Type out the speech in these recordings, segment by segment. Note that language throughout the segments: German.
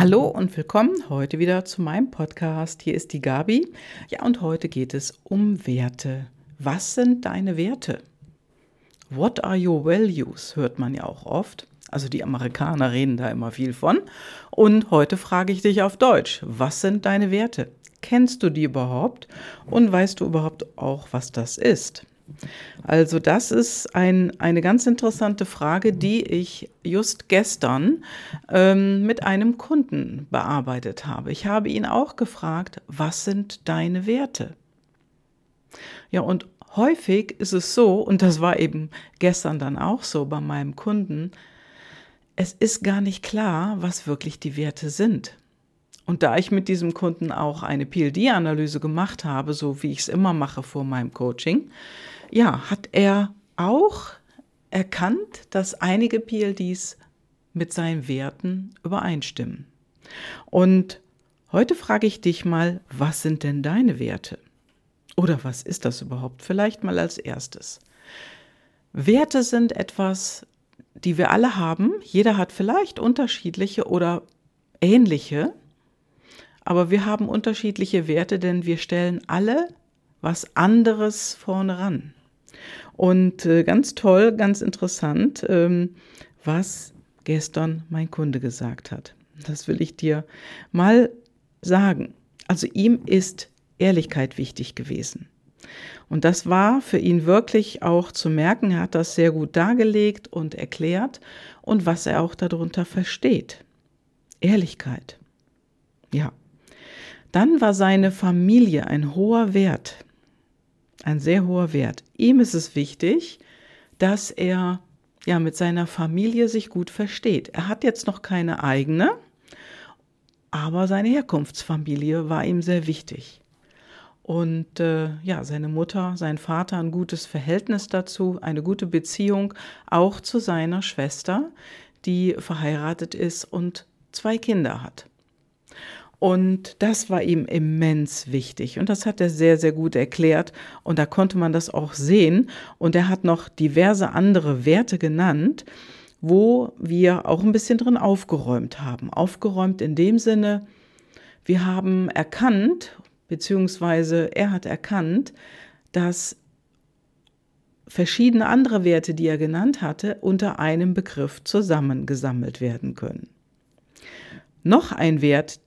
Hallo und willkommen heute wieder zu meinem Podcast. Hier ist die Gabi. Ja, und heute geht es um Werte. Was sind deine Werte? What are your values? hört man ja auch oft. Also die Amerikaner reden da immer viel von. Und heute frage ich dich auf Deutsch. Was sind deine Werte? Kennst du die überhaupt? Und weißt du überhaupt auch, was das ist? Also das ist ein, eine ganz interessante Frage, die ich just gestern ähm, mit einem Kunden bearbeitet habe. Ich habe ihn auch gefragt, was sind deine Werte? Ja, und häufig ist es so, und das war eben gestern dann auch so bei meinem Kunden, es ist gar nicht klar, was wirklich die Werte sind. Und da ich mit diesem Kunden auch eine PLD-Analyse gemacht habe, so wie ich es immer mache vor meinem Coaching, ja, hat er auch erkannt, dass einige PLDs mit seinen Werten übereinstimmen. Und heute frage ich dich mal, was sind denn deine Werte? Oder was ist das überhaupt? Vielleicht mal als erstes. Werte sind etwas, die wir alle haben. Jeder hat vielleicht unterschiedliche oder ähnliche, aber wir haben unterschiedliche Werte, denn wir stellen alle was anderes vorne ran. Und äh, ganz toll, ganz interessant, ähm, was gestern mein Kunde gesagt hat. Das will ich dir mal sagen. Also ihm ist Ehrlichkeit wichtig gewesen. Und das war für ihn wirklich auch zu merken. Er hat das sehr gut dargelegt und erklärt und was er auch darunter versteht. Ehrlichkeit. Ja. Dann war seine Familie ein hoher Wert ein sehr hoher Wert. Ihm ist es wichtig, dass er ja mit seiner Familie sich gut versteht. Er hat jetzt noch keine eigene, aber seine Herkunftsfamilie war ihm sehr wichtig. Und äh, ja, seine Mutter, sein Vater, ein gutes Verhältnis dazu, eine gute Beziehung auch zu seiner Schwester, die verheiratet ist und zwei Kinder hat. Und das war ihm immens wichtig. Und das hat er sehr, sehr gut erklärt. Und da konnte man das auch sehen. Und er hat noch diverse andere Werte genannt, wo wir auch ein bisschen drin aufgeräumt haben. Aufgeräumt in dem Sinne, wir haben erkannt, beziehungsweise er hat erkannt, dass verschiedene andere Werte, die er genannt hatte, unter einem Begriff zusammengesammelt werden können. Noch ein Wert,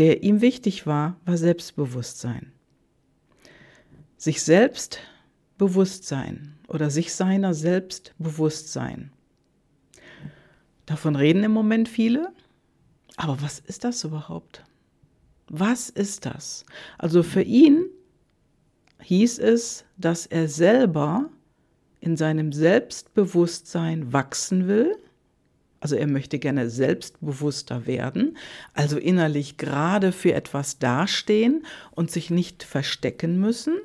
der ihm wichtig war, war Selbstbewusstsein. Sich selbst bewusst sein oder sich seiner selbst bewusst sein. Davon reden im Moment viele, aber was ist das überhaupt? Was ist das? Also für ihn hieß es, dass er selber in seinem Selbstbewusstsein wachsen will also er möchte gerne selbstbewusster werden, also innerlich gerade für etwas dastehen und sich nicht verstecken müssen.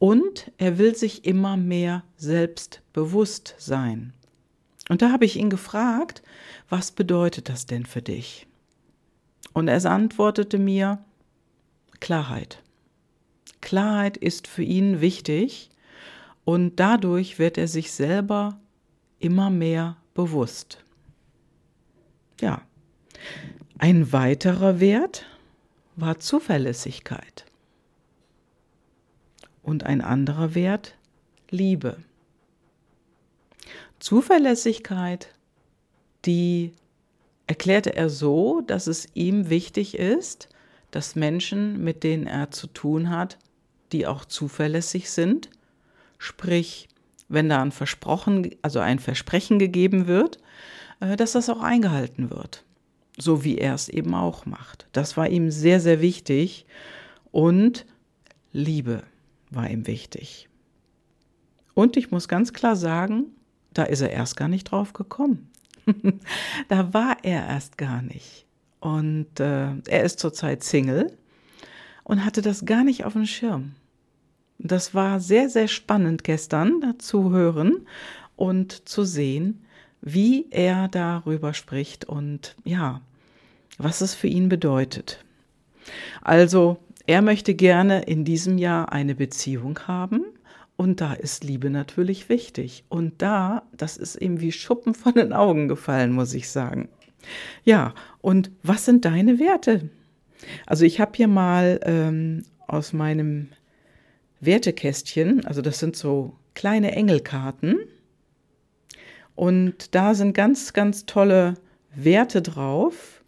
Und er will sich immer mehr selbstbewusst sein. Und da habe ich ihn gefragt, was bedeutet das denn für dich? Und er antwortete mir, Klarheit. Klarheit ist für ihn wichtig und dadurch wird er sich selber immer mehr bewusst. Ja. Ein weiterer Wert war Zuverlässigkeit. Und ein anderer Wert Liebe. Zuverlässigkeit, die erklärte er so, dass es ihm wichtig ist, dass Menschen, mit denen er zu tun hat, die auch zuverlässig sind, sprich, wenn da ein Versprochen, also ein Versprechen gegeben wird, dass das auch eingehalten wird. So wie er es eben auch macht. Das war ihm sehr, sehr wichtig. Und Liebe war ihm wichtig. Und ich muss ganz klar sagen, da ist er erst gar nicht drauf gekommen. da war er erst gar nicht. Und äh, er ist zurzeit Single und hatte das gar nicht auf dem Schirm. Das war sehr, sehr spannend gestern zu hören und zu sehen, wie er darüber spricht und ja, was es für ihn bedeutet. Also, er möchte gerne in diesem Jahr eine Beziehung haben und da ist Liebe natürlich wichtig. Und da, das ist ihm wie Schuppen von den Augen gefallen, muss ich sagen. Ja, und was sind deine Werte? Also ich habe hier mal ähm, aus meinem Wertekästchen, also das sind so kleine Engelkarten, und da sind ganz, ganz tolle Werte drauf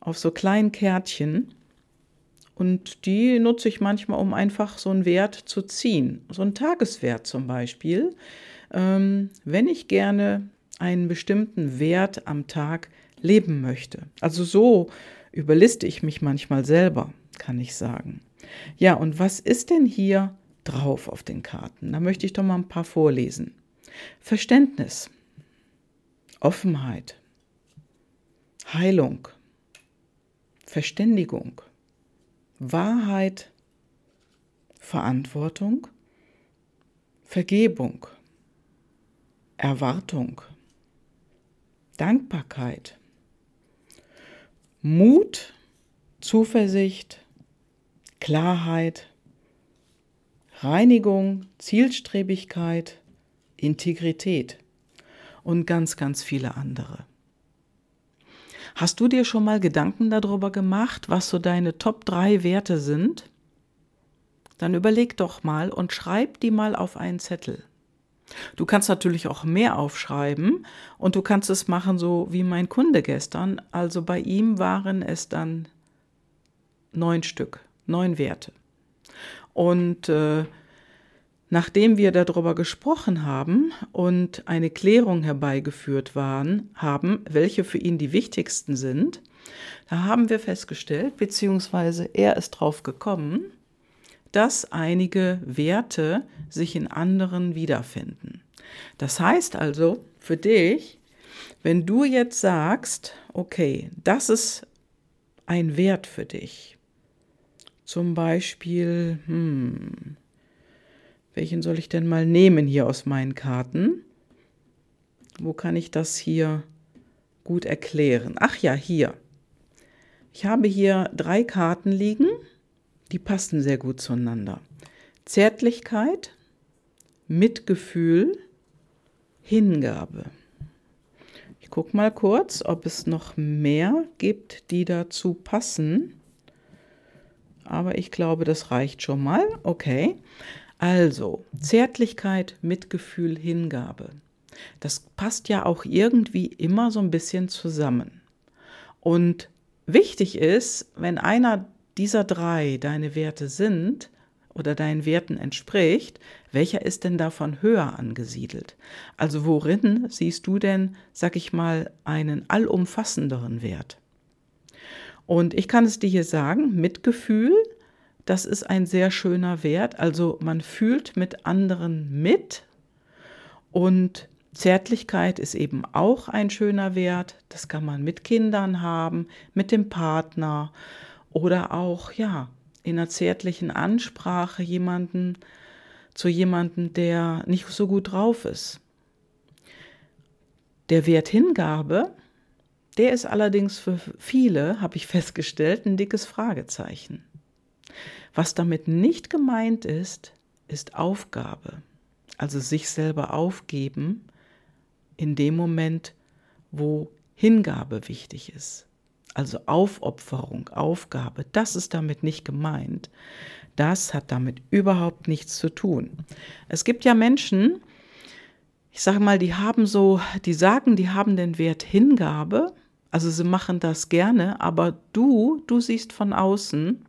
auf so kleinen Kärtchen. Und die nutze ich manchmal, um einfach so einen Wert zu ziehen. So einen Tageswert zum Beispiel. Ähm, wenn ich gerne einen bestimmten Wert am Tag leben möchte. Also so überliste ich mich manchmal selber, kann ich sagen. Ja, und was ist denn hier drauf auf den Karten? Da möchte ich doch mal ein paar vorlesen. Verständnis. Offenheit, Heilung, Verständigung, Wahrheit, Verantwortung, Vergebung, Erwartung, Dankbarkeit, Mut, Zuversicht, Klarheit, Reinigung, Zielstrebigkeit, Integrität und ganz, ganz viele andere. Hast du dir schon mal Gedanken darüber gemacht, was so deine Top 3 Werte sind? Dann überleg doch mal und schreib die mal auf einen Zettel. Du kannst natürlich auch mehr aufschreiben und du kannst es machen, so wie mein Kunde gestern. Also bei ihm waren es dann neun Stück, neun Werte. Und äh, Nachdem wir darüber gesprochen haben und eine Klärung herbeigeführt waren, haben, welche für ihn die wichtigsten sind, da haben wir festgestellt, beziehungsweise er ist drauf gekommen, dass einige Werte sich in anderen wiederfinden. Das heißt also für dich, wenn du jetzt sagst, okay, das ist ein Wert für dich, zum Beispiel, hm, welchen soll ich denn mal nehmen hier aus meinen Karten? Wo kann ich das hier gut erklären? Ach ja, hier. Ich habe hier drei Karten liegen, die passen sehr gut zueinander. Zärtlichkeit, Mitgefühl, Hingabe. Ich gucke mal kurz, ob es noch mehr gibt, die dazu passen. Aber ich glaube, das reicht schon mal. Okay. Also, Zärtlichkeit, Mitgefühl, Hingabe. Das passt ja auch irgendwie immer so ein bisschen zusammen. Und wichtig ist, wenn einer dieser drei deine Werte sind oder deinen Werten entspricht, welcher ist denn davon höher angesiedelt? Also worin siehst du denn, sag ich mal, einen allumfassenderen Wert? Und ich kann es dir hier sagen, Mitgefühl das ist ein sehr schöner Wert. Also man fühlt mit anderen mit und Zärtlichkeit ist eben auch ein schöner Wert. Das kann man mit Kindern haben, mit dem Partner oder auch, ja, in einer zärtlichen Ansprache jemanden zu jemanden, der nicht so gut drauf ist. Der Wert Hingabe, der ist allerdings für viele, habe ich festgestellt, ein dickes Fragezeichen. Was damit nicht gemeint ist, ist Aufgabe, also sich selber aufgeben in dem Moment, wo Hingabe wichtig ist. Also Aufopferung, Aufgabe, das ist damit nicht gemeint. Das hat damit überhaupt nichts zu tun. Es gibt ja Menschen, ich sage mal, die haben so, die sagen, die haben den Wert Hingabe, also sie machen das gerne, aber du, du siehst von außen,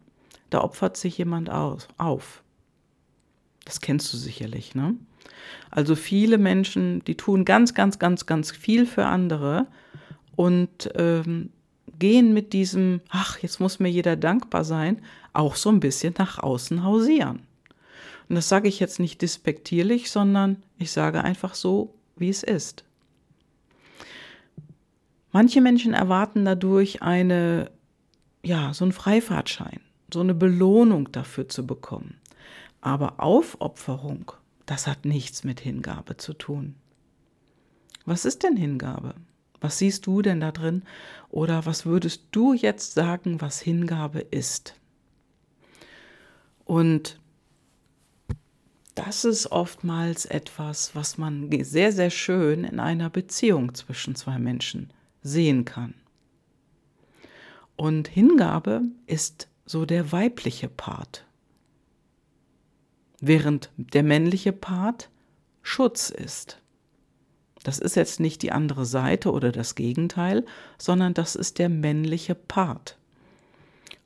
da opfert sich jemand aus, auf. Das kennst du sicherlich, ne? Also viele Menschen, die tun ganz, ganz, ganz, ganz viel für andere und ähm, gehen mit diesem, ach, jetzt muss mir jeder dankbar sein, auch so ein bisschen nach außen hausieren. Und das sage ich jetzt nicht despektierlich, sondern ich sage einfach so, wie es ist. Manche Menschen erwarten dadurch eine, ja, so einen Freifahrtschein so eine Belohnung dafür zu bekommen. Aber Aufopferung, das hat nichts mit Hingabe zu tun. Was ist denn Hingabe? Was siehst du denn da drin? Oder was würdest du jetzt sagen, was Hingabe ist? Und das ist oftmals etwas, was man sehr, sehr schön in einer Beziehung zwischen zwei Menschen sehen kann. Und Hingabe ist so der weibliche Part, während der männliche Part Schutz ist. Das ist jetzt nicht die andere Seite oder das Gegenteil, sondern das ist der männliche Part.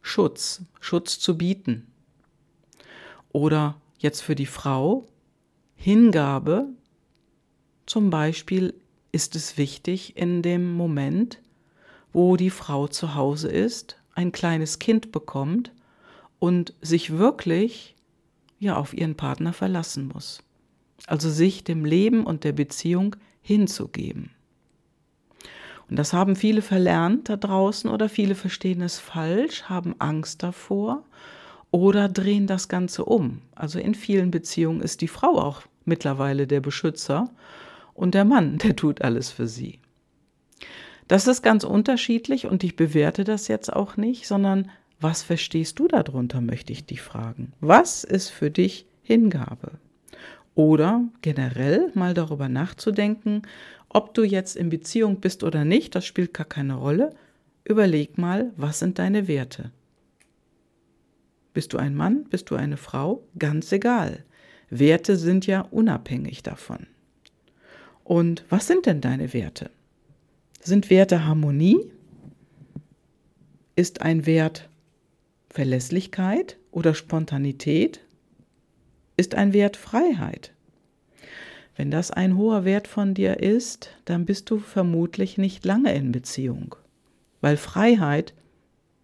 Schutz, Schutz zu bieten. Oder jetzt für die Frau Hingabe. Zum Beispiel ist es wichtig in dem Moment, wo die Frau zu Hause ist, ein kleines Kind bekommt und sich wirklich ja auf ihren Partner verlassen muss. Also sich dem Leben und der Beziehung hinzugeben. Und das haben viele verlernt da draußen oder viele verstehen es falsch, haben Angst davor oder drehen das Ganze um. Also in vielen Beziehungen ist die Frau auch mittlerweile der Beschützer und der Mann, der tut alles für sie. Das ist ganz unterschiedlich und ich bewerte das jetzt auch nicht, sondern was verstehst du darunter, möchte ich dich fragen. Was ist für dich Hingabe? Oder generell mal darüber nachzudenken, ob du jetzt in Beziehung bist oder nicht, das spielt gar keine Rolle. Überleg mal, was sind deine Werte? Bist du ein Mann, bist du eine Frau? Ganz egal. Werte sind ja unabhängig davon. Und was sind denn deine Werte? Sind Werte Harmonie? Ist ein Wert Verlässlichkeit oder Spontanität? ist ein Wert Freiheit. Wenn das ein hoher Wert von dir ist, dann bist du vermutlich nicht lange in Beziehung, weil Freiheit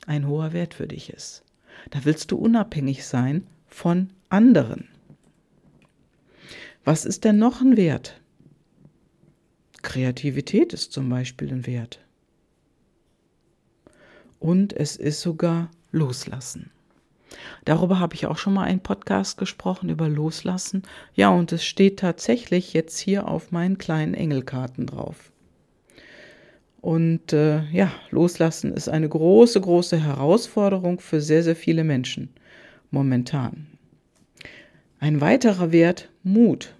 ein hoher Wert für dich ist. Da willst du unabhängig sein von anderen. Was ist denn noch ein Wert? Kreativität ist zum Beispiel ein Wert. Und es ist sogar Loslassen. Darüber habe ich auch schon mal einen Podcast gesprochen, über Loslassen. Ja, und es steht tatsächlich jetzt hier auf meinen kleinen Engelkarten drauf. Und äh, ja, Loslassen ist eine große, große Herausforderung für sehr, sehr viele Menschen momentan. Ein weiterer Wert, Mut.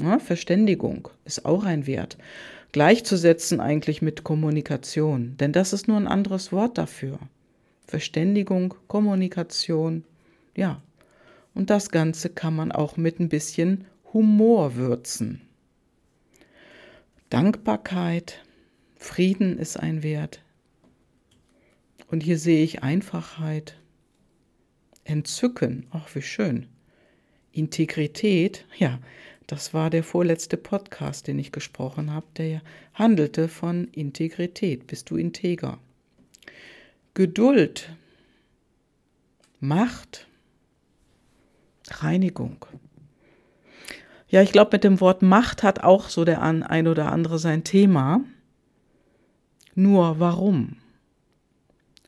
Ja, Verständigung ist auch ein Wert. Gleichzusetzen eigentlich mit Kommunikation, denn das ist nur ein anderes Wort dafür. Verständigung, Kommunikation, ja. Und das Ganze kann man auch mit ein bisschen Humor würzen. Dankbarkeit, Frieden ist ein Wert. Und hier sehe ich Einfachheit, Entzücken, ach wie schön. Integrität, ja, das war der vorletzte Podcast, den ich gesprochen habe, der handelte von Integrität. Bist du integer? Geduld, Macht, Reinigung. Ja, ich glaube, mit dem Wort Macht hat auch so der ein oder andere sein Thema. Nur warum?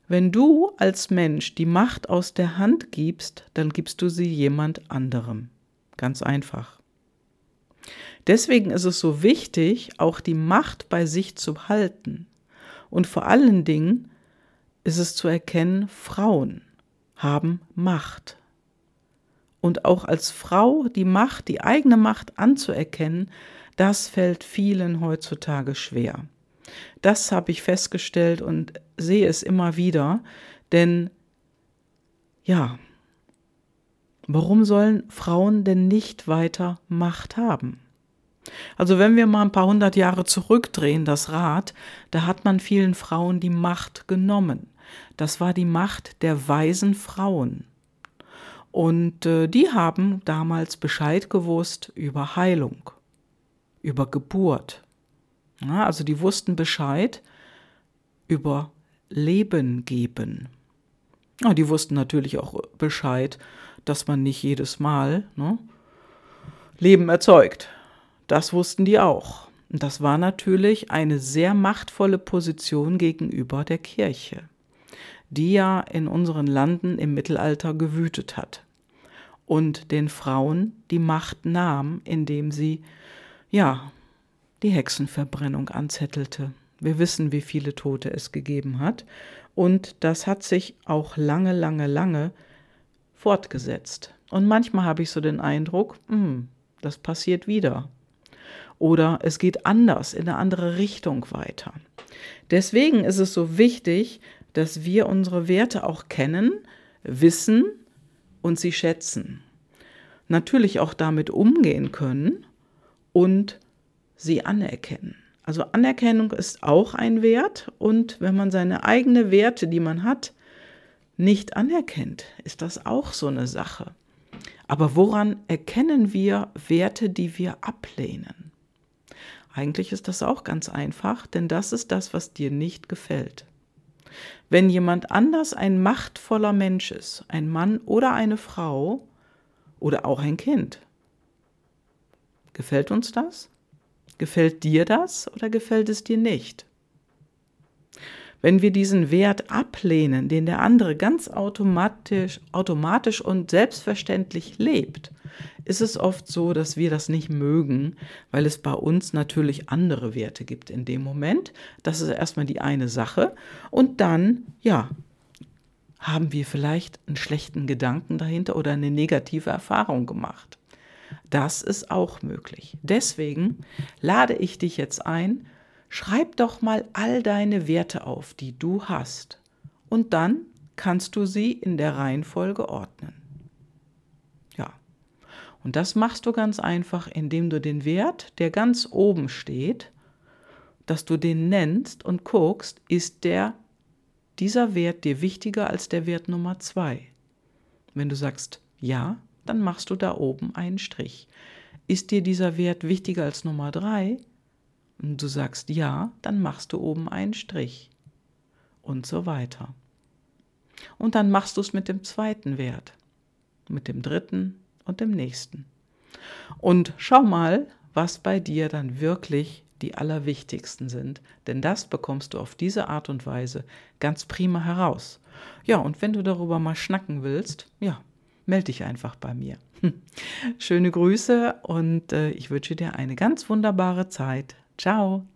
Wenn du als Mensch die Macht aus der Hand gibst, dann gibst du sie jemand anderem. Ganz einfach. Deswegen ist es so wichtig, auch die Macht bei sich zu halten und vor allen Dingen ist es zu erkennen, Frauen haben Macht. Und auch als Frau die Macht, die eigene Macht anzuerkennen, das fällt vielen heutzutage schwer. Das habe ich festgestellt und sehe es immer wieder, denn ja, warum sollen Frauen denn nicht weiter Macht haben? Also wenn wir mal ein paar hundert Jahre zurückdrehen, das Rad, da hat man vielen Frauen die Macht genommen. Das war die Macht der weisen Frauen. Und äh, die haben damals Bescheid gewusst über Heilung, über Geburt. Ja, also die wussten Bescheid über Leben geben. Ja, die wussten natürlich auch Bescheid, dass man nicht jedes Mal ne, Leben erzeugt. Das wussten die auch. Und das war natürlich eine sehr machtvolle Position gegenüber der Kirche, die ja in unseren Landen im Mittelalter gewütet hat und den Frauen die Macht nahm, indem sie, ja, die Hexenverbrennung anzettelte. Wir wissen, wie viele Tote es gegeben hat. Und das hat sich auch lange, lange, lange fortgesetzt. Und manchmal habe ich so den Eindruck, mh, hm, das passiert wieder oder es geht anders in eine andere Richtung weiter. Deswegen ist es so wichtig, dass wir unsere Werte auch kennen, wissen und sie schätzen. Natürlich auch damit umgehen können und sie anerkennen. Also Anerkennung ist auch ein Wert und wenn man seine eigenen Werte, die man hat, nicht anerkennt, ist das auch so eine Sache. Aber woran erkennen wir Werte, die wir ablehnen? Eigentlich ist das auch ganz einfach, denn das ist das, was dir nicht gefällt. Wenn jemand anders ein machtvoller Mensch ist, ein Mann oder eine Frau oder auch ein Kind, gefällt uns das? Gefällt dir das oder gefällt es dir nicht? Wenn wir diesen Wert ablehnen, den der andere ganz automatisch, automatisch und selbstverständlich lebt, ist es oft so, dass wir das nicht mögen, weil es bei uns natürlich andere Werte gibt in dem Moment. Das ist erstmal die eine Sache. Und dann, ja, haben wir vielleicht einen schlechten Gedanken dahinter oder eine negative Erfahrung gemacht. Das ist auch möglich. Deswegen lade ich dich jetzt ein, Schreib doch mal all deine Werte auf, die du hast, und dann kannst du sie in der Reihenfolge ordnen. Ja, und das machst du ganz einfach, indem du den Wert, der ganz oben steht, dass du den nennst und guckst, ist der dieser Wert dir wichtiger als der Wert Nummer zwei? Wenn du sagst ja, dann machst du da oben einen Strich. Ist dir dieser Wert wichtiger als Nummer drei? Und du sagst ja, dann machst du oben einen Strich und so weiter. Und dann machst du es mit dem zweiten Wert, mit dem dritten und dem nächsten. Und schau mal, was bei dir dann wirklich die allerwichtigsten sind, denn das bekommst du auf diese Art und Weise ganz prima heraus. Ja, und wenn du darüber mal schnacken willst, ja, melde dich einfach bei mir. Schöne Grüße und äh, ich wünsche dir eine ganz wunderbare Zeit. Ciao.